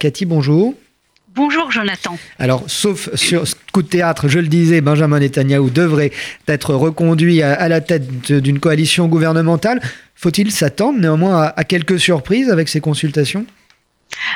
Cathy, bonjour. Bonjour Jonathan. Alors, sauf sur ce coup de théâtre, je le disais, Benjamin Netanyahou devrait être reconduit à, la tête d'une coalition gouvernementale. Faut-il s'attendre néanmoins à quelques surprises avec ces consultations?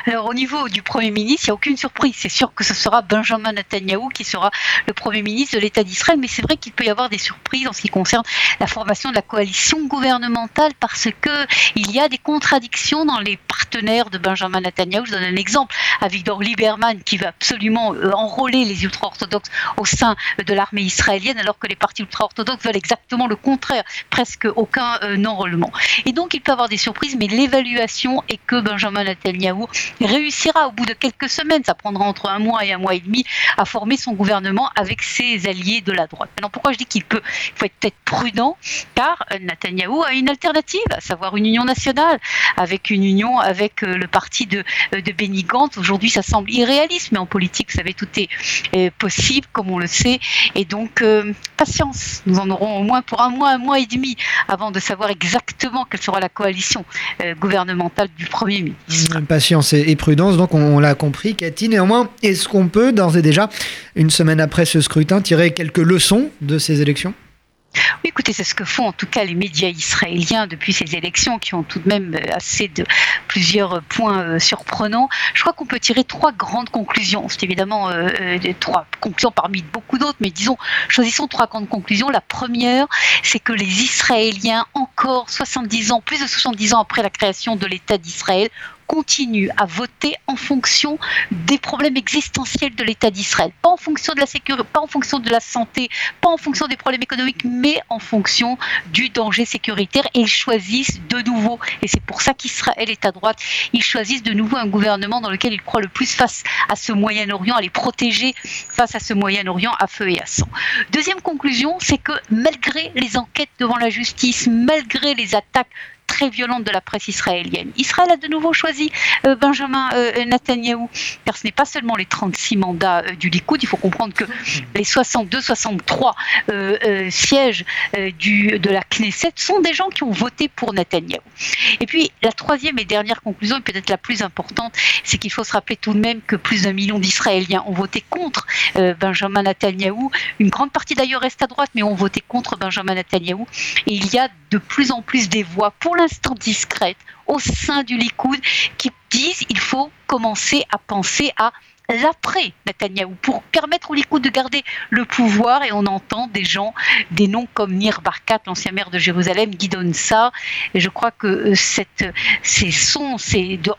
Alors au niveau du Premier ministre, il n'y a aucune surprise. C'est sûr que ce sera Benjamin Netanyahou qui sera le Premier ministre de l'État d'Israël, mais c'est vrai qu'il peut y avoir des surprises en ce qui concerne la formation de la coalition gouvernementale parce que il y a des contradictions dans les partenaires de Benjamin Netanyahou. Je donne un exemple à Victor Lieberman qui veut absolument euh, enrôler les ultra-orthodoxes au sein de l'armée israélienne alors que les partis ultra-orthodoxes veulent exactement le contraire, presque aucun euh, enrôlement. Et donc il peut y avoir des surprises, mais l'évaluation est que Benjamin Netanyahou réussira au bout de quelques semaines, ça prendra entre un mois et un mois et demi, à former son gouvernement avec ses alliés de la droite. Maintenant, pourquoi je dis qu'il peut, il faut être peut-être prudent, car euh, Netanyahou a une alternative, à savoir une union nationale, avec une union avec euh, le parti de, euh, de Benny Gantz. Aujourd'hui, ça semble irréaliste, mais en politique, vous savez, tout est possible, comme on le sait. Et donc, patience. Nous en aurons au moins pour un mois, un mois et demi, avant de savoir exactement quelle sera la coalition gouvernementale du Premier ministre. Patience prudence, donc on, l'a compris, Cathy. Néanmoins, est-ce qu'on peut d'ores et déjà, une semaine après ce scrutin, tirer quelques leçons de ces élections? Oui, écoutez, c'est ce que font en tout cas les médias israéliens depuis ces élections qui ont tout de même euh, assez de plusieurs points euh, surprenants. Je crois qu'on peut tirer trois grandes conclusions. C'est évidemment euh, trois conclusions parmi beaucoup d'autres, mais disons, choisissons trois grandes conclusions. La première, c'est que les Israéliens, encore 70 ans, plus de 70 ans après la création de l'État d'Israël, continue à voter en fonction des problèmes existentiels de l'État d'Israël. Pas en fonction de la sécurité, pas en fonction de la santé, pas en fonction des problèmes économiques, mais en fonction du danger sécuritaire. Ils choisissent de nouveau, et c'est pour ça qu'Israël est à droite, ils choisissent de nouveau un gouvernement dans lequel ils croient le plus face à ce Moyen-Orient, à les protéger face à ce Moyen-Orient à feu et à sang. Deuxième conclusion, c'est que malgré les enquêtes devant la justice, malgré les attaques très violente de la presse israélienne. Israël a de nouveau choisi euh, Benjamin euh, Netanyahou, car ce n'est pas seulement les 36 mandats euh, du Likoud, il faut comprendre que les 62-63 sièges du, de la Knesset sont des gens qui ont voté pour Netanyahou. Et puis la troisième et dernière conclusion, et peut-être la plus importante, c'est qu'il faut se rappeler tout de même que plus d'un million d'Israéliens ont voté contre Benjamin Netanyahou. Une grande partie d'ailleurs reste à droite, mais ont voté contre Benjamin Netanyahou. Et il y a de plus en plus des voix, pour l'instant discrètes, au sein du Likoud qui disent qu'il faut commencer à penser à l'après Netanyahou pour permettre au Likoud de garder le pouvoir. Et on entend des gens, des noms comme Nir Barkat, l'ancien maire de Jérusalem, Guidon Sa et je crois que euh, cette, ces sons, c'est de,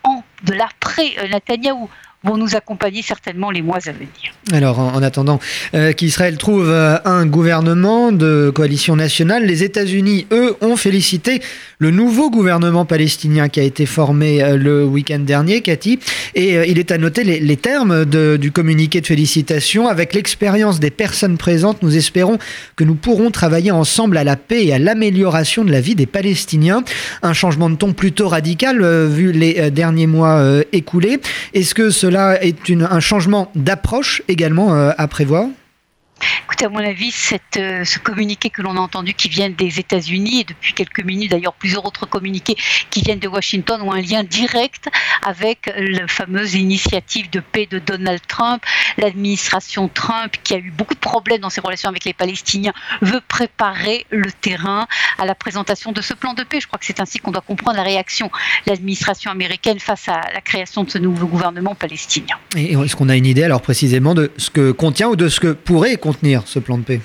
de l'après euh, Netanyahou vont nous accompagner certainement les mois à venir. Alors, en, attendant euh, qu'Israël trouve euh, un gouvernement de coalition nationale, les États-Unis, eux, ont félicité le nouveau gouvernement palestinien qui a été formé euh, le week-end dernier, Cathy. Et il est à noter les, termes du communiqué de félicitations. Avec l'expérience des personnes présentes, nous espérons que nous pourrons travailler ensemble à la paix et à l'amélioration de la vie des Palestiniens. Un changement de ton plutôt radical vu les derniers mois écoulés. Est-ce que cela cela est un changement d'approche également euh, à prévoir Écoutez, à mon avis, euh, ce communiqué que l'on a entendu qui vient des États-Unis et depuis quelques minutes d'ailleurs plusieurs autres communiqués qui viennent de Washington ont un lien direct avec la fameuse initiative de paix de Donald Trump. L'administration Trump, qui a eu beaucoup de problèmes dans ses relations avec les Palestiniens, veut préparer le terrain à la présentation de ce plan de paix. Je crois que c'est ainsi qu'on doit comprendre la réaction de l'administration américaine face à la création de ce nouveau gouvernement palestinien. Est-ce qu'on a une idée alors précisément de ce que contient ou de ce que pourrait contenir ce plan de paix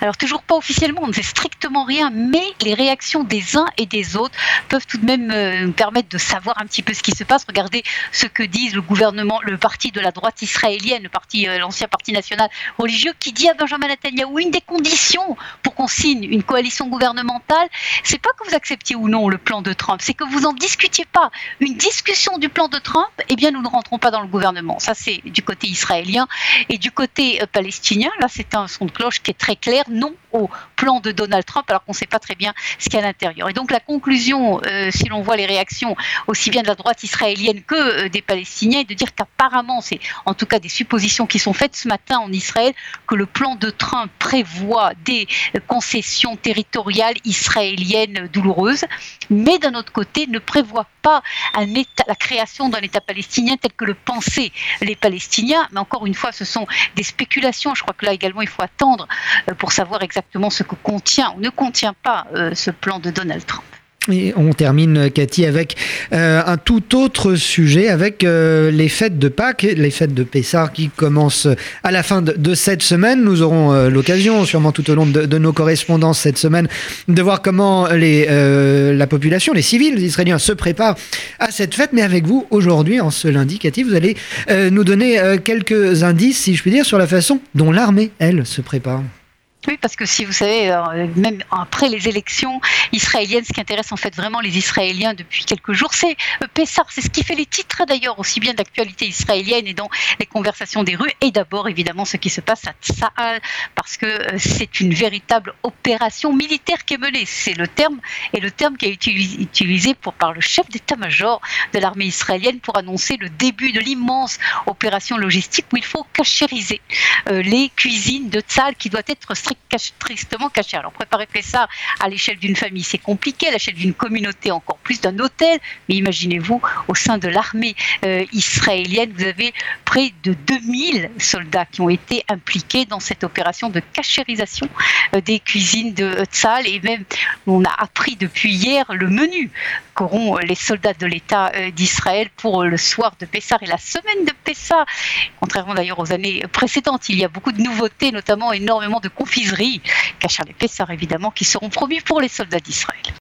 alors toujours pas officiellement, on ne sait strictement rien, mais les réactions des uns et des autres peuvent tout de même euh, nous permettre de savoir un petit peu ce qui se passe. Regardez ce que disent le gouvernement, le parti de la droite israélienne, le parti, euh, l'ancien parti national religieux, qui dit à Benjamin Netanyahu une des conditions pour qu'on signe une coalition gouvernementale, c'est pas que vous acceptiez ou non le plan de Trump, c'est que vous en discutiez pas. Une discussion du plan de Trump, eh bien nous ne rentrons pas dans le gouvernement. Ça c'est du côté israélien et du côté euh, palestinien. Là c'est un son de cloche qui est très clair non au plan de Donald Trump, alors qu'on ne sait pas très bien ce qu'il y a à l'intérieur. Et donc la conclusion, euh, si l'on voit les réactions aussi bien de la droite israélienne que euh, des Palestiniens, est de dire qu'apparemment, c'est en tout cas des suppositions qui sont faites ce matin en Israël, que le plan de Trump prévoit des concessions territoriales israéliennes douloureuses, mais d'un autre côté ne prévoit pas la création d'un État palestinien tel que le pensaient les Palestiniens. Mais encore une fois, ce sont des spéculations. Je crois que là également, il faut attendre euh, pour savoir exactement ce que contient ou ne contient pas euh, ce plan de Donald Trump. Et on termine, Cathy, avec euh, un tout autre sujet, avec euh, les fêtes de Pâques, les fêtes de Pessar qui commencent à la fin de, cette semaine. Nous aurons euh, l'occasion, sûrement tout au long de, nos correspondances cette semaine, de voir comment la population, les civils israéliens se préparent à cette fête. Mais avec vous, aujourd'hui, en ce lundi, Cathy, vous allez nous donner quelques indices, si je puis dire, sur la façon dont l'armée, elle, se prépare. Oui, parce que si vous savez, euh, même après les élections israéliennes, ce qui intéresse en fait vraiment les Israéliens depuis quelques jours, c'est euh, Pessar. C'est ce qui fait les titres d'ailleurs aussi bien d'actualité israélienne et dans les conversations des rues. Et d'abord évidemment ce qui se passe à Tsahal, parce que euh, c'est une véritable opération militaire qui est menée. C'est le terme et le terme qui est utilisé pour, par le chef d'état-major de l'armée israélienne pour annoncer le début de l'immense opération logistique où il faut cachériser les cuisines de Tzahal qui doit être tristement caché. Alors préparer ça à l'échelle d'une famille, c'est compliqué, à l'échelle d'une communauté encore plus, d'un hôtel, mais imaginez-vous, au sein de l'armée euh, israélienne, vous avez près de 2000 soldats qui ont été impliqués dans cette opération de cachérisation euh, des cuisines de Tzal, et même on a appris depuis hier le menu qu'auront les soldats de l'État euh, d'Israël pour le soir de Pessah et la semaine de Pessah. Contrairement d'ailleurs aux années précédentes, il y a beaucoup de nouveautés, notamment énormément de confiseries, les Pessah évidemment, qui seront promis pour les soldats d'Israël.